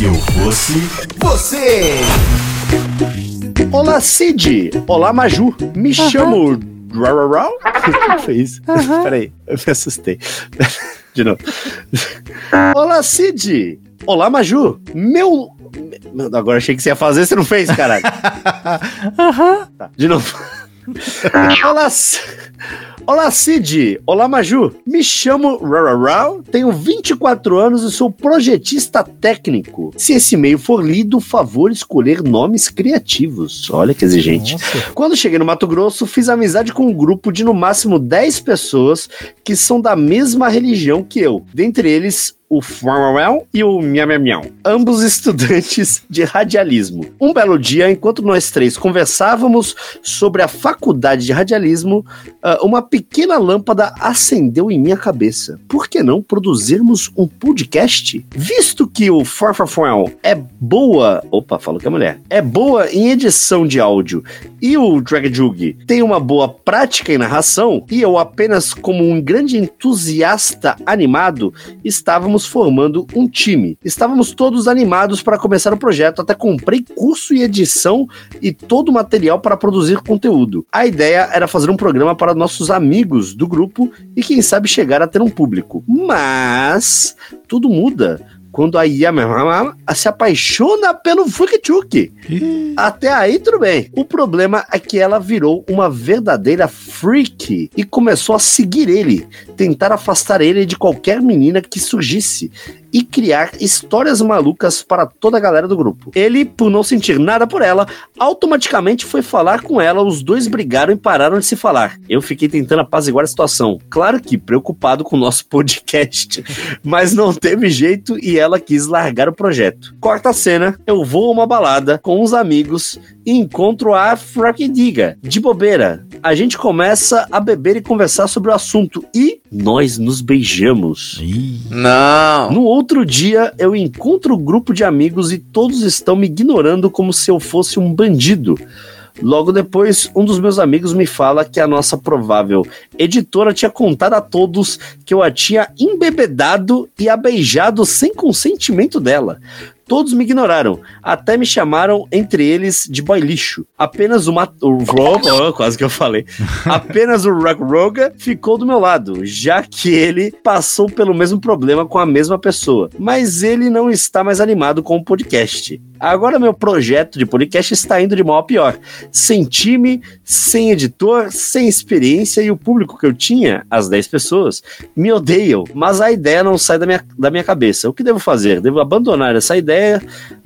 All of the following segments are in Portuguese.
Se eu fosse você. Olá, Cid. Olá, Maju. Me chamo. Rararau? O que foi isso? Peraí, eu me assustei. De novo. Olá, Cid. Olá, Maju. Meu. Agora achei que você ia fazer, você não fez, caralho. Tá, de novo. Olá, Olá, Cid. Olá, Maju. Me chamo Rararau, tenho 24 anos e sou projetista técnico. Se esse e-mail for lido, favor escolher nomes criativos. Olha que exigente. Nossa. Quando cheguei no Mato Grosso, fiz amizade com um grupo de no máximo 10 pessoas que são da mesma religião que eu. Dentre eles, o Farewell e o Miau, ambos estudantes de radialismo. Um belo dia, enquanto nós três conversávamos sobre a faculdade de radialismo, ah, uma pequena lâmpada acendeu em minha cabeça. Por que não produzirmos um podcast? Visto que o Farfafel é boa. Opa, falou que é mulher. É boa em edição de áudio e o Drag Jug tem uma boa prática em narração, e eu apenas como um grande entusiasta animado, estávamos formando um time. Estávamos todos animados para começar o projeto, até comprei curso e edição e todo o material para produzir conteúdo. A ideia era fazer um programa para nossos amigos do grupo e quem sabe chegar a ter um público. Mas tudo muda quando a Yamamama se apaixona pelo Fukchuk. Ih, Até aí tudo bem. O problema é que ela virou uma verdadeira freak e começou a seguir ele, tentar afastar ele de qualquer menina que surgisse e criar histórias malucas para toda a galera do grupo. Ele, por não sentir nada por ela, automaticamente foi falar com ela, os dois brigaram e pararam de se falar. Eu fiquei tentando apaziguar a situação, claro que preocupado com o nosso podcast, mas não teve jeito e ela quis largar o projeto. Corta a cena, eu vou a uma balada com uns amigos e encontro a Diga de bobeira. A gente começa a beber e conversar sobre o assunto e nós nos beijamos. ih. Não. No outro dia, eu encontro o grupo de amigos e todos estão me ignorando como se eu fosse um bandido. Logo depois, um dos meus amigos me fala que a nossa provável editora tinha contado a todos que eu a tinha embebedado e a beijado sem consentimento dela. Todos me ignoraram, até me chamaram, entre eles, de boy lixo. Apenas o, Mat- o Ro- oh, quase que eu falei. Apenas o Rock Roga ficou do meu lado, já que ele passou pelo mesmo problema com a mesma pessoa. Mas ele não está mais animado com o podcast. Agora meu projeto de podcast está indo de mal a pior. Sem time, sem editor, sem experiência e o público que eu tinha, as 10 pessoas, me odeiam. Mas a ideia não sai da minha, da minha cabeça. O que devo fazer? Devo abandonar essa ideia,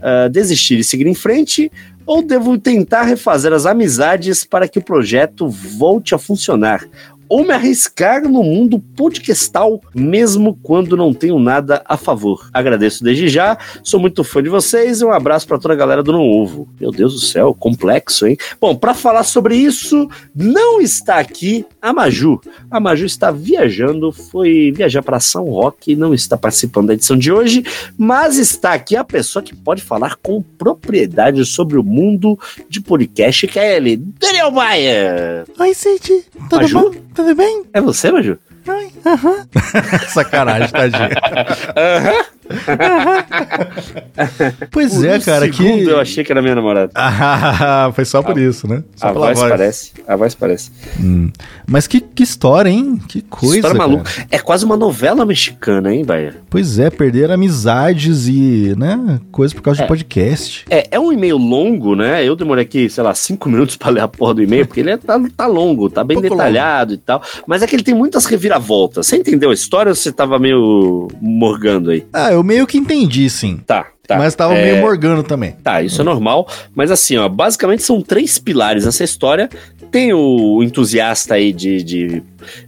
ah, desistir e seguir em frente? Ou devo tentar refazer as amizades para que o projeto volte a funcionar? Ou me arriscar no mundo podcastal, mesmo quando não tenho nada a favor. Agradeço desde já, sou muito fã de vocês e um abraço para toda a galera do Não Ovo. Meu Deus do céu, complexo, hein? Bom, para falar sobre isso, não está aqui a Maju. A Maju está viajando, foi viajar para São Roque e não está participando da edição de hoje, mas está aqui a pessoa que pode falar com propriedade sobre o mundo de podcast, que é ele, Daniel Maia. Oi, Cid. Tudo Maju? bom? Tudo bem? É você, Maju? Oi. Aham. Sacanagem, tadinho. pois Por é, um cara, que. segundo eu achei que era minha namorada. Ah, foi só por isso, né? Só A pela voz, parece. A voz parece. Hum. Mas que, que história, hein? Que coisa. História cara. maluca. É quase uma novela mexicana, hein, Baia? Pois é, perder amizades e, né, coisa por causa É. de podcast. É, é um e-mail longo, né? Eu demorei aqui, sei lá, cinco minutos pra ler a porra do e-mail, porque ele é, tá, tá longo, tá bem Pouco detalhado e tal. Mas é que ele tem muitas reviravoltas. Você entendeu a história ou você tava meio morgando aí? Ah, eu meio que entendi, sim. Tá, tá. mas tava É, meio morgano também. Tá, isso é normal. Mas assim, ó, basicamente são três pilares nessa história. Tem o entusiasta aí de, de,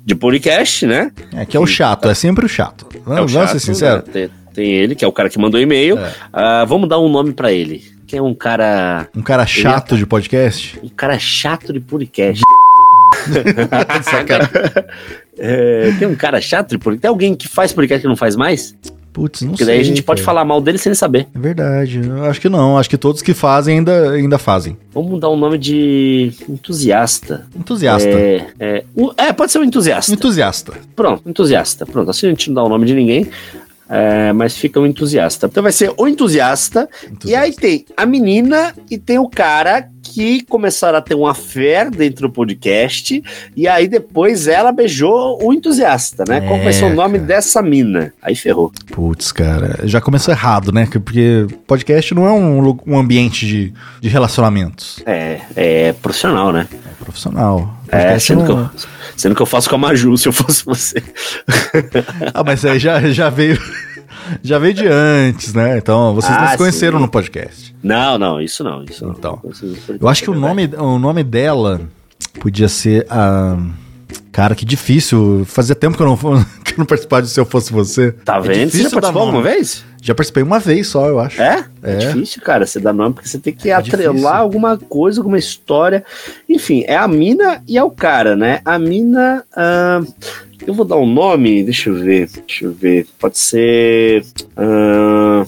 de podcast, né? É que é o chato, é sempre o chato. É o chato, ser sinceros. né? Tem, tem ele, que é o cara que mandou e-mail. É. Ah, vamos dar um nome pra ele. Que é um cara. Um cara chato de podcast. Um cara chato de podcast. É, tem um cara chato de podcast. Tem alguém que faz podcast que não faz mais? Putz, não Porque sei. daí a gente pode cara. falar mal dele sem ele saber. É verdade. Eu acho que não. Acho que todos que fazem ainda, ainda fazem. Vamos dar um nome de entusiasta. Entusiasta. É, é, o- é, pode ser um entusiasta. Entusiasta. Pronto, entusiasta. Pronto, assim a gente não dá o nome de ninguém. É, mas fica o entusiasta. Então vai ser o entusiasta, e aí tem a menina e tem o cara que começaram a ter uma fé dentro do podcast, e aí depois ela beijou o entusiasta, né? Qual vai ser o É, nome cara. dessa mina? Aí ferrou. Putz, cara, já começou errado, né? Porque podcast não é um, um ambiente de, de relacionamentos. É, é profissional, né? É profissional. É, sendo que, não- eu, sendo que eu faço com a Maju, se eu fosse você. Ah, mas aí já, já veio. Já veio de antes, né? Então, vocês não Ah, se conheceram sim. no podcast. Não, não, isso não, isso não. Então, Isso- Eu acho que o nome, o nome dela podia ser a. Cara, que difícil. Fazia tempo que eu não, que eu não participava de Se Eu Fosse Você. Tá É vendo? Você difícil já dar participou alguma vez? Já participei uma vez só, eu acho. É? É, É. difícil, cara, você dá nome porque você tem que É atrelar difícil. alguma coisa, alguma história. Enfim, é a mina e é o cara, né? A mina. ah, eu vou dar um nome, deixa eu ver. Deixa eu ver. Pode ser. ah,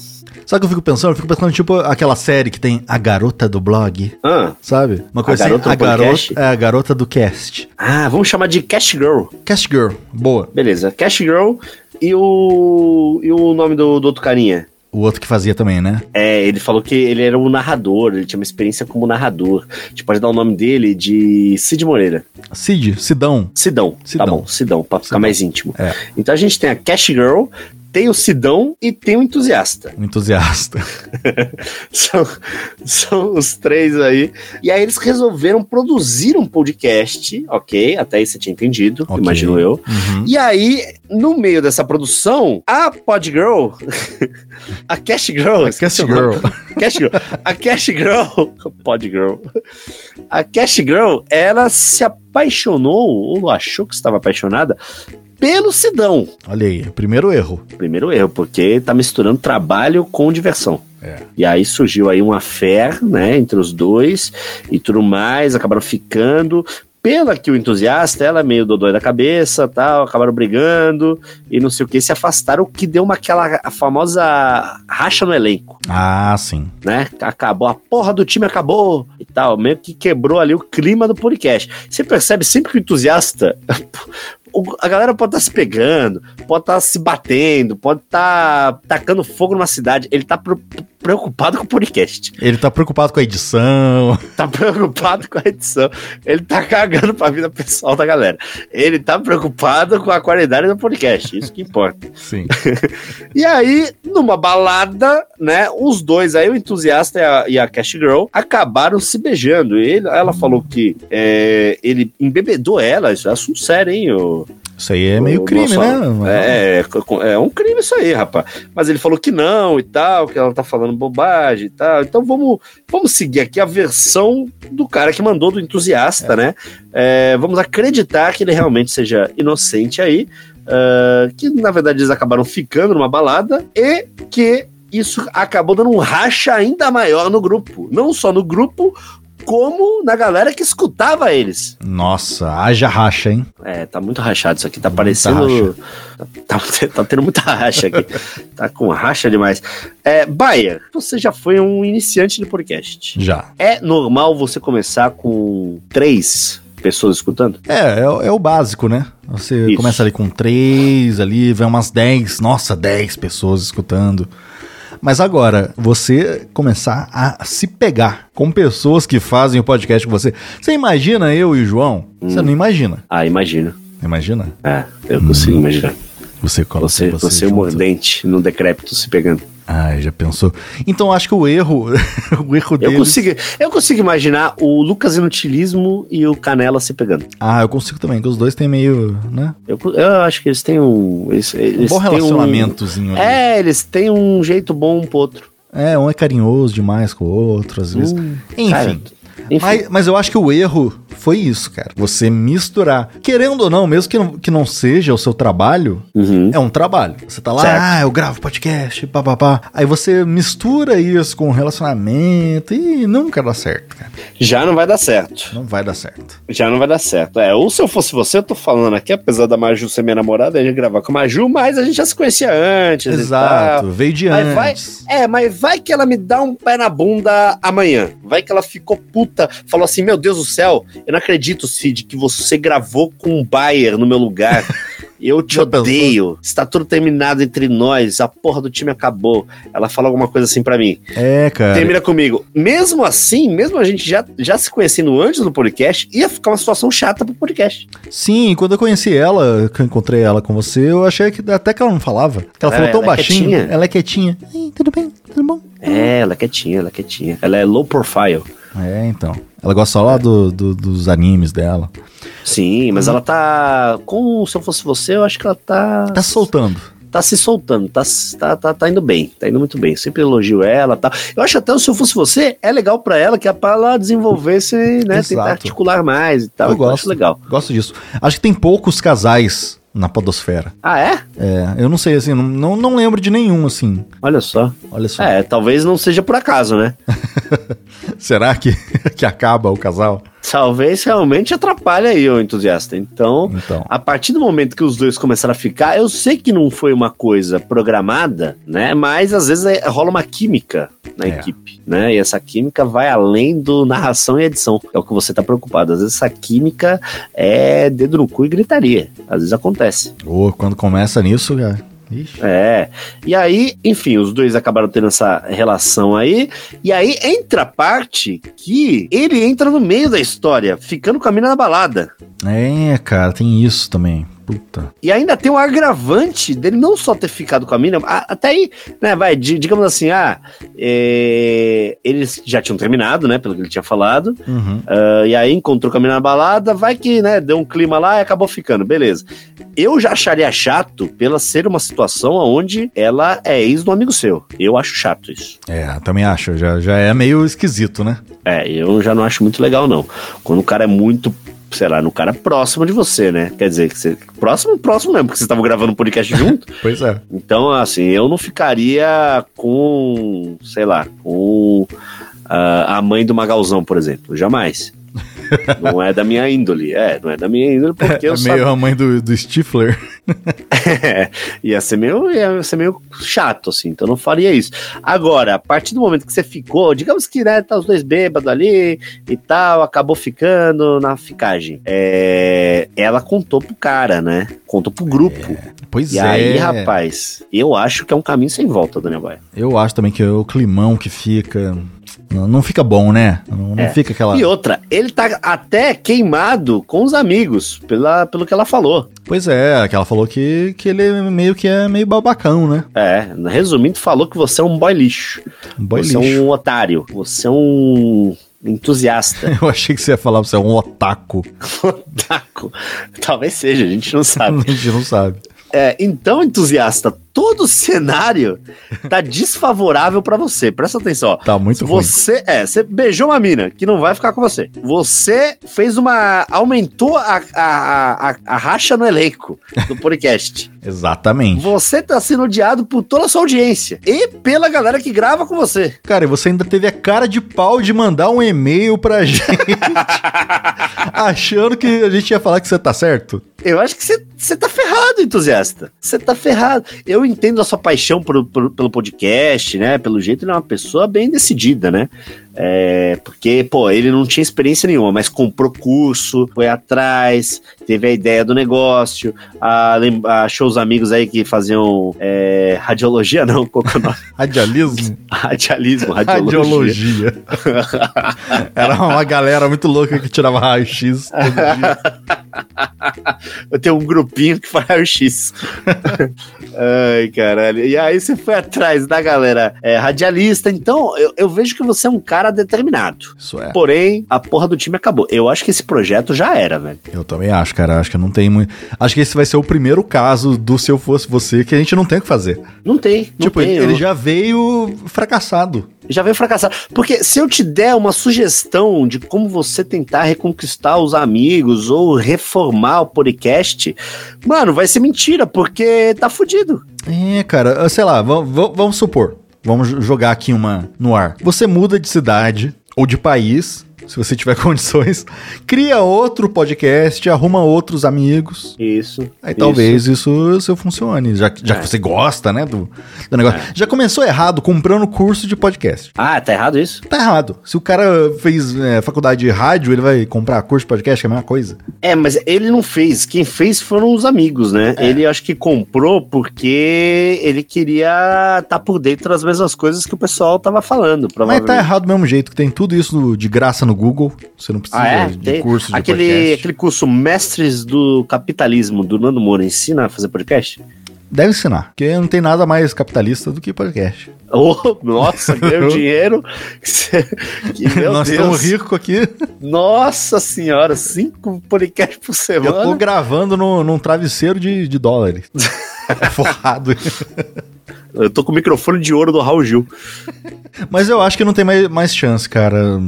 Sabe o que eu fico pensando? Eu fico pensando, tipo, aquela série que tem A Garota do Blog, ah, sabe? Uma coisa Garota assim, do a garota, é a garota do cast. ah, vamos chamar de Cash Girl. Cast Girl, boa. Beleza, Cash Girl e o. E o nome do, do outro carinha? O outro que fazia também, né? É, ele falou que ele era um narrador, ele tinha uma experiência como narrador. A gente pode dar o nome dele de Cid Moreira. Cid, Sidão. Sidão, Sidão. tá bom, Sidão, pra ficar mais íntimo. É. Então a gente tem a Cash Girl, tem o Sidão e tem o entusiasta. Um entusiasta. São, são os três aí. E aí eles resolveram produzir um podcast, ok? Até aí você tinha entendido, Ok. imagino eu. Uhum. E aí, no meio dessa produção, a Podgirl, a Cash Girl, A o nome. Girl. Cash Girl. A Cash Girl. Pod Girl. A Cash Girl, ela se apaixonou, ou achou que estava apaixonada, pelo Sidão. Olha aí, primeiro erro. Primeiro erro, porque tá misturando trabalho com diversão. É. E aí surgiu aí uma fé, né, entre os dois e tudo mais, acabaram ficando. Pela que o entusiasta, ela é meio dodói da cabeça, tal, acabaram brigando e não sei o que, se afastaram, o que deu uma aquela a famosa racha no elenco Ah, sim. né? Acabou, a porra do time acabou e tal, meio que quebrou ali o clima do podcast. Você percebe sempre que o entusiasta, a galera pode estar se pegando, pode estar se batendo, pode estar tacando fogo numa cidade, ele tá pro- preocupado com o podcast, Ele tá preocupado com a edição. tá preocupado com a edição, ele tá cagando pra vida pessoal da galera. Ele tá preocupado com a qualidade do podcast, isso que importa. Sim. E aí, numa balada, né, os dois aí, o entusiasta e a, e a Cash Girl, acabaram se beijando. Ele, ela falou que é, ele embebedou ela, isso é assunto sério, hein? O, Isso aí é meio o crime, nosso- né? É, é, é um crime isso aí, rapaz. Mas ele falou que não e tal, que ela tá falando bobagem e tal. Então vamos, vamos seguir aqui a versão do cara que mandou, do entusiasta, né? É, vamos acreditar que ele realmente seja inocente aí. ah, que na verdade eles acabaram ficando numa balada e que isso acabou dando um racha ainda maior no grupo. Não só no grupo, como na galera que escutava eles. Nossa, haja racha, hein? É, tá muito rachado isso aqui, tá Muita parecendo. Tá, tá tendo muita racha aqui. tá com racha demais. É, Baia, você já foi um iniciante de podcast. Já. É normal você começar com três pessoas escutando? É, é, o- é o básico, né? Você Isso. começa ali com três, ali vem umas dez, nossa, dez pessoas escutando. Mas agora, você começar a se pegar com pessoas que fazem o podcast com você. Você imagina eu e o João? Você não imagina. Ah, imagino. Imagina? É, eu consigo imaginar. Você coloca Você, você, o junto. mordente no decrépito se pegando. Ai, já pensou? Então acho que o erro, o erro Eu deles... consigo, eu consigo imaginar o Lucas Inutilismo e o Canela se pegando. Ah, eu consigo também, que os dois têm meio, né? Eu, eu acho que eles têm um. Eles, Um eles bom têm relacionamentozinho ali. É, eles têm um jeito bom um pro outro. É, um é carinhoso demais com o outro, às vezes. Hum, Enfim. cara, enfim. Mas, mas eu acho que o erro foi isso, cara. Você misturar. Querendo ou não, mesmo que não, que não seja o seu trabalho, Uhum. é um trabalho. Você tá lá, Certo. ah, eu gravo podcast, papapá. Aí você mistura isso com relacionamento e nunca dá certo, cara. Já não vai dar certo. Não vai dar certo. Já não vai dar certo. É, ou se eu fosse você, eu tô falando aqui, apesar da Maju ser minha namorada, a gente gravar com a Maju, mas a gente já se conhecia antes. Exato, veio de Mas vai, antes. é, mas vai que ela me dá um pé na bunda amanhã. Vai que ela ficou puta, falou assim: Meu Deus do céu, eu não acredito, Cid, que você gravou com um Bayer no meu lugar. Eu te odeio. Está tudo terminado entre nós. A porra do time acabou. Ela fala alguma coisa assim pra mim. É, cara. Termina comigo. Mesmo assim, mesmo a gente já, já se conhecendo antes do podcast, ia ficar uma situação chata pro podcast. Sim, quando eu conheci ela, que eu encontrei ela com você, eu achei que até que ela não falava. Que ela É, falou tão ela é baixinho. quietinha. Ela é quietinha. Ei, tudo bem? Tudo bom? É, ela é quietinha, ela é quietinha. Ela é low profile. É, então. Ela gosta só lá do, do- dos animes dela. Sim, mas ela tá. Com Se Eu Fosse Você, eu acho que ela tá. Tá soltando. tá se soltando, tá, tá, tá, tá indo bem, tá indo muito bem. Sempre elogio ela tá. Eu acho até, se eu fosse você, é legal pra ela, que é pra ela desenvolver, se, né, Exato. tentar articular mais e tal. eu gosto. acho legal. Gosto disso. Acho que tem poucos casais na podosfera. Ah, é? É, eu não sei, assim, não, não, lembro de nenhum, assim. Olha só. Olha só. É, talvez não seja por acaso, né? Será que, que acaba o casal? Talvez realmente atrapalhe aí o entusiasta. Então, Então. a partir do momento que os dois começaram a ficar, eu sei que não foi uma coisa programada, né? Mas às vezes é- rola uma química na É. equipe, né? E essa química vai além do narração e edição. É o que você tá preocupado. Às vezes essa química é dedo no cu e gritaria. Às vezes acontece. Ô, quando começa nisso, cara. Ixi. É. E aí, enfim, os dois acabaram tendo essa relação aí. E aí entra a parte que ele entra no meio da história, ficando com a mina na balada. É, cara, tem isso também. Puta. E ainda tem um agravante dele não só ter ficado com a mina, até aí, né, vai, di- digamos assim, ah, é, eles já tinham terminado, né, pelo que ele tinha falado, Uhum. ah, e aí encontrou com a mina na balada, vai que, né, deu um clima lá e acabou ficando, beleza. Eu já acharia chato pela ser uma situação onde ela é ex do amigo seu. Eu acho chato isso. É, também acho. Já, já é meio esquisito, né? É, eu já não acho muito legal, não. Quando o cara é muito, sei lá, no cara próximo de você, né? Quer dizer, que você. Próximo, próximo mesmo, porque vocês estavam gravando um podcast junto. Pois é. Então, assim, eu não ficaria com, sei lá, com ah, a mãe do Magalzão, por exemplo. Jamais. Não é da minha índole. É, não é da minha índole porque É eu meio sabia. a mãe do, do Stifler. É, ia ser meio, ia ser meio chato, assim, então não faria isso. Agora, a partir do momento que você ficou, digamos que, né, tá os dois bêbados ali e tal, acabou ficando na ficagem. É, ela contou pro cara, né? Contou pro grupo. Pois e é. aí, rapaz, eu acho que é um caminho sem volta, Daniel Baia. Eu acho também que o climão que fica. Não, não fica bom, né? Não, não É. fica aquela. E outra, ele tá até queimado com os amigos, pela, pelo que ela falou. Pois é, que ela falou que, que ele meio que é meio babacão, né? É, resumindo, falou que você é um boy lixo. Um boy você lixo. é um otário. Você é um entusiasta. Eu achei que você ia falar, você é um otaku. Otaku. Talvez seja, a gente não sabe. A gente não sabe. É, então, entusiasta, todo o cenário tá desfavorável pra você. Presta atenção. ó. Tá muito ruim. Você, é, você beijou uma mina que não vai ficar com você. Você fez uma. aumentou a, a, a, a racha no elenco do podcast. Exatamente. Você tá sendo odiado por toda a sua audiência e pela galera que grava com você. Cara, e você ainda teve a cara de pau de mandar um e-mail pra gente achando que a gente ia falar que você tá certo. Eu acho que você- você tá ferrado, entusiasta. Você tá ferrado. Eu entendo a sua paixão por- por- pelo podcast, né? Pelo jeito, ele é uma pessoa bem decidida, né? É, porque, pô, ele não tinha experiência nenhuma, mas comprou curso, foi atrás, teve a ideia do negócio, a, achou os amigos aí que faziam é, radiologia, não, qual que é o nome? Radialismo? Radialismo, radiologia. Radiologia. Era uma galera muito louca que tirava raio-x todo dia. Eu tenho um grupinho que faz raio-x. Ai, caralho. E aí você foi atrás da galera é, radialista. Então, eu, eu vejo que você é um cara determinado. Isso é. Porém, a porra do time acabou. Eu acho que esse projeto já era, velho. Eu também acho, cara. Acho que não tem muito. Acho que esse vai ser o primeiro caso do Se Eu Fosse Você que a gente não tem o que fazer. Não tem. Não tipo, tem, ele eu- já veio fracassado. já veio fracassar. Porque se eu te der uma sugestão de como você tentar reconquistar os amigos ou reformar o podcast, mano, vai ser mentira, porque tá fudido. É, cara, sei lá, vamos supor. Vamos jogar aqui uma no ar. Você muda de cidade ou de país, se você tiver condições, cria outro podcast, arruma outros amigos. Isso. Aí isso. talvez isso, isso funcione, já, já É. que você gosta, né, do, do negócio. Já começou errado comprando curso de podcast. Ah, tá errado isso? Tá errado. Se o cara fez é, faculdade de rádio, ele vai comprar curso de podcast, que é a mesma coisa. É, mas ele não fez. Quem fez foram os amigos, né? É. Ele acho que comprou porque ele queria estar por dentro das mesmas coisas que o pessoal tava falando, Mas tá errado do mesmo jeito, que tem tudo isso de graça no Google. Você não precisa Ah, é? de Tem curso de aquele, podcast. aquele curso Mestres do Capitalismo do Nando Moura ensina a fazer podcast? Deve ensinar, porque não tem nada mais capitalista do que podcast. Oh, nossa, ganhou dinheiro. que, Nós estamos ricos aqui. Nossa senhora, cinco podcasts por Eu tô semana. gravando no, num travesseiro de, de dólares. Forrado. Eu tô com o microfone de ouro do Raul Gil. Mas eu acho que não tem mais, mais chance, cara.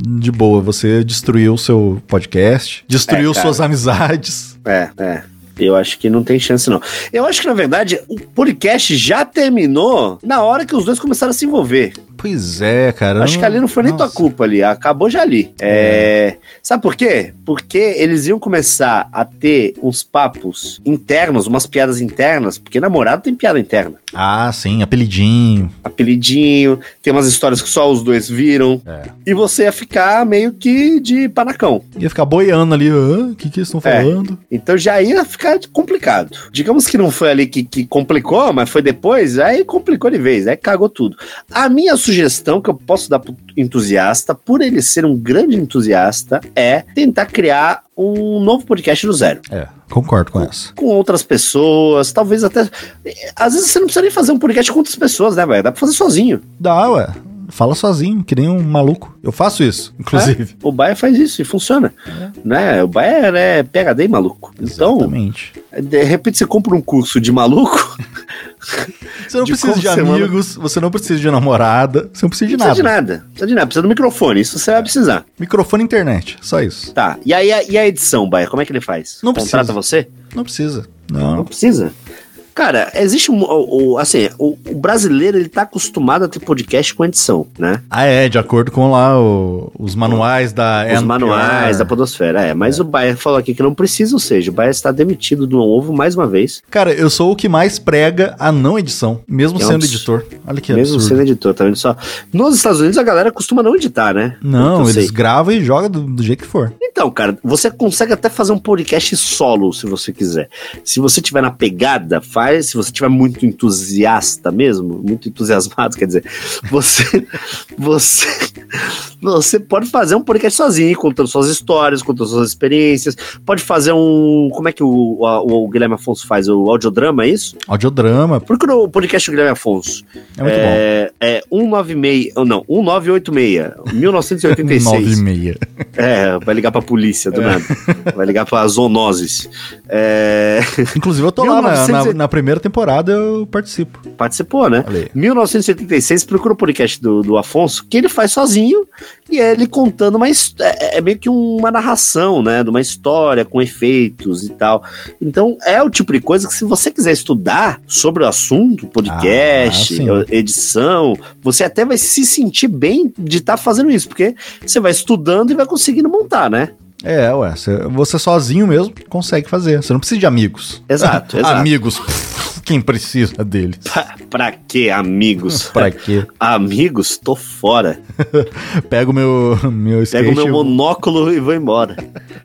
De boa, você destruiu o seu podcast, destruiu É, suas amizades. É, é. Eu acho que não tem chance, não. Eu acho que, na verdade, o podcast já terminou na hora que os dois começaram a se envolver. Pois é, cara. acho que ali não foi nem tua Nossa. culpa ali, acabou já ali. É, Sabe por quê? Porque eles iam começar a ter uns papos internos, umas piadas internas, porque namorado tem piada interna. Ah, sim, apelidinho. Apelidinho, tem umas histórias que só os dois viram. É. E você ia ficar meio que de panacão. Ia ficar boiando ali, "Hã? o que, que eles estão É. falando? Então já ia ficar complicado. Digamos que não foi ali que, que complicou, mas foi depois, aí complicou de vez, aí cagou tudo. A minha sugestão que eu posso dar pro entusiasta, por ele ser um grande entusiasta, é tentar criar um novo podcast do zero. É, concordo com essa. Com outras pessoas, talvez até. Às vezes você não precisa nem fazer um podcast com outras pessoas, né, velho? Dá pra fazer sozinho. Dá, ué. Fala sozinho, que nem um maluco. Eu faço isso, inclusive. O Baia faz isso e funciona. Né? O Baia é PHD em maluco. Então, Exatamente. de repente você compra um curso de maluco. Você não de precisa de amigos, você não precisa de namorada, você não precisa de Não nada. precisa de nada. Não precisa de nada. Precisa do microfone. Isso você vai precisar. Microfone e internet, só isso. Tá. E aí a, e a edição, Baia? Como é que ele faz? Não Contrata precisa. você? Não precisa. Não Não. precisa. Cara, existe um. O, o- assim, o, o brasileiro ele tá acostumado a ter podcast com edição, né? Ah, é, de acordo com lá os manuais da Os manuais da Podosfera, é. Mas o Baia falou aqui que não precisa, ou seja, o Baia está demitido do ovo mais uma vez, Cara, eu sou o que mais prega a não edição, mesmo É sendo editor. Olha que mesmo absurdo. sendo editor, tá vendo só? Nos Estados Unidos a galera costuma não editar, né? Não, eles sei. gravam e jogam do, do jeito que for. Então, cara, você consegue até fazer um podcast solo, se você quiser. Se você tiver na pegada, faz. Se você tiver muito entusiasta mesmo, muito entusiasmado, quer dizer, você, você, você pode fazer um podcast sozinho, contando suas histórias, contando suas experiências. Pode fazer um, como é que o, o, o Guilherme Afonso faz? O audiodrama, é isso? Audiodrama, Porque o podcast do Guilherme Afonso é muito bom. é, é 196, ou não, 1986, 1986. 9 e meia. É, vai ligar pra polícia do nada. Vai ligar pra zoonoses. É, Inclusive, eu tô lá na, 1900 na, na primeira temporada, eu participo. participou, né? Aí. 1986, procura o podcast do, do Afonso, que ele faz sozinho, e é ele contando uma his- é, é meio que uma narração, né? De uma história com efeitos e tal. Então, é o tipo de coisa que, se você quiser estudar sobre o assunto, podcast, Ah, edição, você até vai se sentir bem de estar fazendo isso, porque você vai estudando e vai conseguindo montar, né? É, ué, você, sozinho mesmo consegue fazer. Você não precisa de amigos. Exato, exato. amigos, pff, quem precisa deles? Pra, pra que amigos? pra quê? Amigos, tô fora. Pega o meu, meu. Pego meu eu- monóculo e vou embora.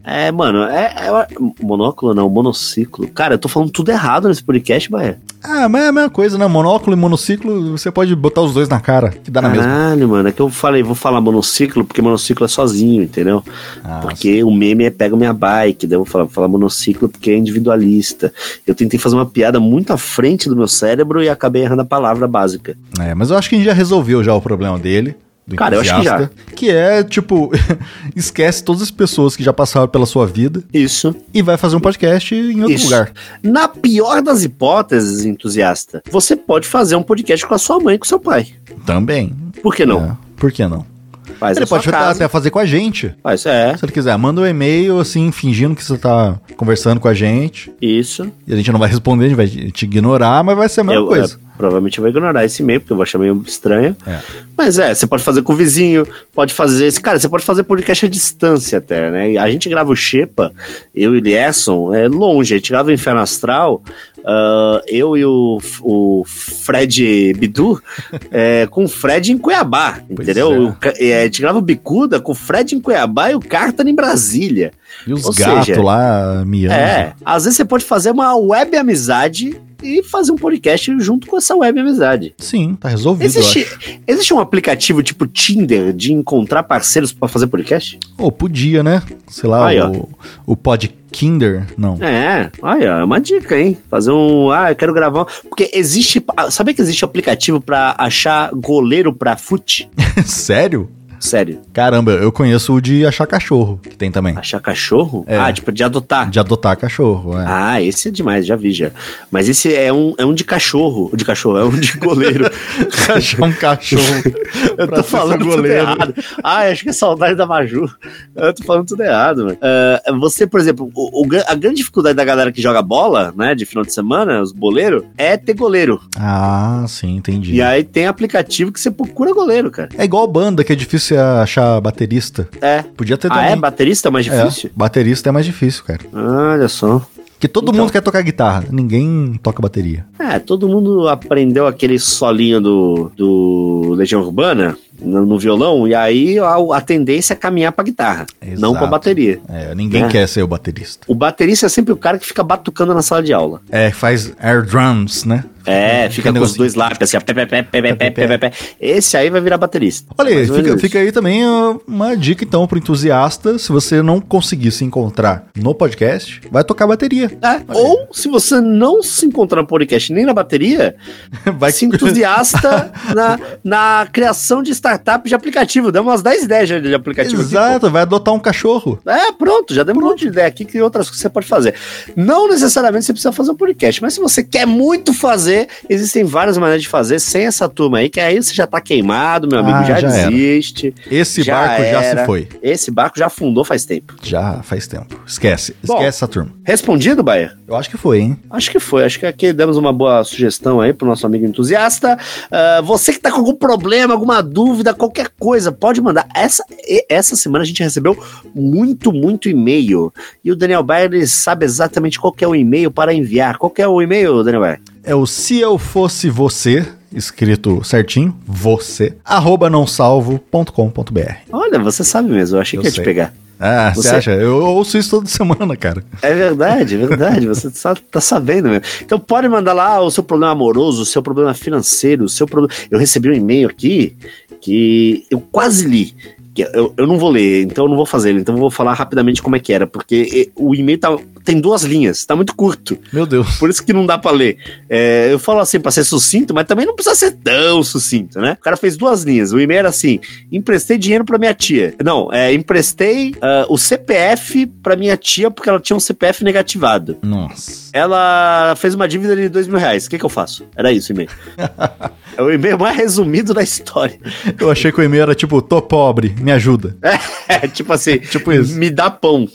É, mano, é, é- Monóculo não, monociclo. Cara, eu tô falando tudo errado nesse podcast, Baé. Ah, mas é a mesma coisa, né? Monóculo e monociclo, você pode botar os dois na cara, que dá na mesma. Caralho, mano. É que eu falei, vou falar monociclo, porque monociclo é sozinho, entendeu? Ah, porque o meme é pega minha bike, daí eu vou falar, vou falar monociclo porque é individualista. Eu tentei fazer uma piada muito à frente do meu cérebro e acabei errando a palavra básica. É, mas eu acho que a gente já resolveu já o problema dele. Do Cara, eu acho que entusiasta, Que é, tipo, esquece todas as pessoas que já passaram pela sua vida Isso. e vai fazer um podcast em outro Isso. lugar. Na pior das hipóteses, entusiasta, você pode fazer um podcast com a sua mãe e com seu pai. Também. Por que não? É, por que não? Faz ele sua pode casa. até fazer com a gente. Faz, é, Se ele quiser, manda um e-mail, assim, fingindo que você tá conversando com a gente. isso. E a gente não vai responder, a gente vai te ignorar, mas vai ser a mesma Eu- coisa. é, Provavelmente eu vou ignorar esse e-mail, porque eu vou achar meio estranho. É. Mas é, você pode fazer com o vizinho, pode fazer. Cara, você pode fazer podcast à distância até, né? A gente grava o Shepa, eu e o Lierson, é longe, a gente grava o Inferno Astral. Ah, eu e o, o Fred Bidu é, com o Fred em Cuiabá, Pois entendeu? é. O é, a gente grava o Bicuda com o Fred em Cuiabá e o Cartan em Brasília. E os gatos lá miando. É, às vezes você pode fazer uma web amizade e fazer um podcast junto com essa web amizade. Sim, tá resolvido, Existe, existe um aplicativo tipo Tinder de encontrar parceiros pra fazer podcast? Ou podia, né? Sei lá, Aí, o, o Podkinder, não. É, olha, é uma dica, hein? Fazer um. Ah, eu quero gravar. um- Porque existe. Sabia que existe aplicativo pra achar goleiro pra fute? Sério? Sério. Caramba, eu conheço o de achar cachorro, que tem também. Achar cachorro? É. Ah, tipo, de adotar. De adotar cachorro, é. Ah, esse é demais, já vi já. Mas esse é um, é um de cachorro. De cachorro, é um de goleiro. Achar um cachorro. Eu tô falando goleiro. errado. Ah, acho que é saudade da Maju. Eu tô falando tudo errado, mano. Ah, você, por exemplo, o- o a grande dificuldade da galera que joga bola, né, de final de semana, os boleiros, é ter goleiro. Ah, sim, entendi. E aí tem aplicativo que você procura goleiro, cara. É igual banda, que é difícil achar baterista. É. Podia ter Ah, também. é? Baterista é mais É, difícil? baterista é mais difícil, cara. Olha só. Porque todo Então. mundo quer tocar guitarra, ninguém toca bateria. É, todo mundo aprendeu aquele solinho do, do Legião Urbana no, no violão, e aí a, a tendência é caminhar pra guitarra, Exato. não pra bateria. É, ninguém né? quer ser o baterista. O baterista é sempre o cara que fica batucando na sala de aula. É, faz air drums, né? É, fica com os dois lápis assim, ó. Pé, pé, pé, pé, pé, pé, pé, Esse aí vai virar baterista. Olha aí, fica, fica, aí também uma dica então pro entusiasta, se você não conseguir se encontrar no podcast, vai tocar bateria. É. Ou se você não se encontrar no podcast nem na bateria, vai se entusiasta na, na criação de Star startup de aplicativo. Deu umas 10 ideias já de aplicativo. aqui. Exato, vai adotar um cachorro. É, pronto, já deu um monte de ideia aqui que outras coisas você pode fazer. Não necessariamente você precisa fazer um podcast, mas se você quer muito fazer, existem várias maneiras de fazer sem essa turma aí, que aí você já tá queimado, meu amigo, Ah, já, já era. desiste. Esse Já barco já era. se foi. Esse barco já afundou faz tempo. Já faz tempo. Esquece. Bom. Esquece essa turma. Respondido, Baia? Eu acho que foi, hein? Acho que foi. Acho que aqui demos uma boa sugestão aí pro nosso amigo entusiasta. Ah, você que tá com algum problema, alguma dúvida, qualquer coisa, pode mandar. Essa, essa semana a gente recebeu muito, muito e-mail. E o Daniel Bayer sabe exatamente qual é o e-mail para enviar. Qual que é o e-mail, Daniel Bayer? É o se eu fosse você, escrito certinho, você, arroba não salvo.com.br. Olha, você sabe mesmo. Eu achei Eu que ia te sei. pegar. Ah, você acha? Eu ouço isso toda semana, cara. É verdade, é verdade. Você tá, tá sabendo mesmo. Então pode mandar lá o seu problema amoroso, o seu problema financeiro, o seu problema. Eu recebi um e-mail aqui que eu quase li. Eu, eu não vou ler, então eu não vou fazer ele. Então eu vou falar rapidamente como é que era, porque o e-mail tá, tem duas linhas, tá muito curto. Meu Deus. Por isso que não dá pra ler. É, eu falo assim pra ser sucinto, mas também não precisa ser tão sucinto, né? O cara fez duas linhas. O e-mail era assim: emprestei dinheiro pra minha tia. Não, é, emprestei ah, o CPF pra minha tia porque ela tinha um CPF negativado. Nossa. Ela fez uma dívida de dois mil reais. O que, que eu faço? Era isso o e-mail. é o e-mail mais resumido da história. Eu achei que o e-mail era tipo, tô pobre, me ajuda. É tipo assim: Tipo isso. me dá pão.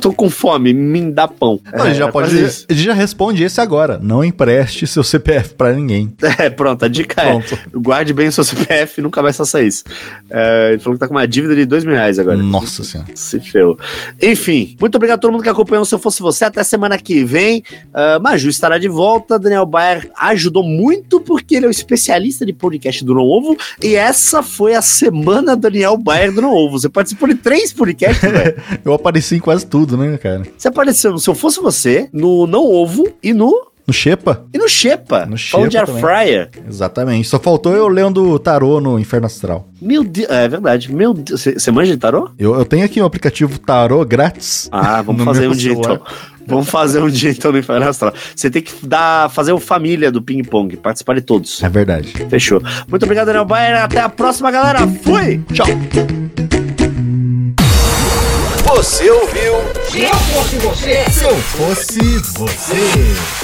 Tô com fome, me dá pão. Não, ele já é, pode. quase isso. Ele já responde esse agora. Não empreste seu CPF pra ninguém. É, pronto, a dica Pronto. é: guarde bem o seu CPF e nunca mais faça isso. É, ele falou que tá com uma dívida de dois mil reais agora. Nossa senhora. Se ferrou. Enfim, muito obrigado a todo mundo que acompanhou. Se eu fosse você, até semana que vem. Ah, Maju estará de volta. Daniel Bayer ajudou muito porque ele é o especialista de podcast do Não Ovo. E essa foi a semana Daniel Bayer do Não Ovo. Você participou de três podcasts, velho. Eu apareci em quase tudo, né, cara? Você apareceu no Se Eu Fosse Você, no Não Ovo e no, No Xepa? e no Xepa. No de Xepa também. Fryer. Exatamente. Só faltou eu lendo tarô no Inferno Astral. Meu Deus, é verdade. Meu Deus, você manja de tarô? Eu, eu tenho aqui um aplicativo tarô grátis. Ah, vamos fazer um dia então. Vamos fazer um dia então no Inferno Astral. Você tem que dar, fazer o família do ping pong, participar de todos. É verdade. Fechou. Muito obrigado, Daniel Bayer. Até a próxima, galera. Fui! Tchau. Você ouviu? Se eu fosse você, Se eu fosse você.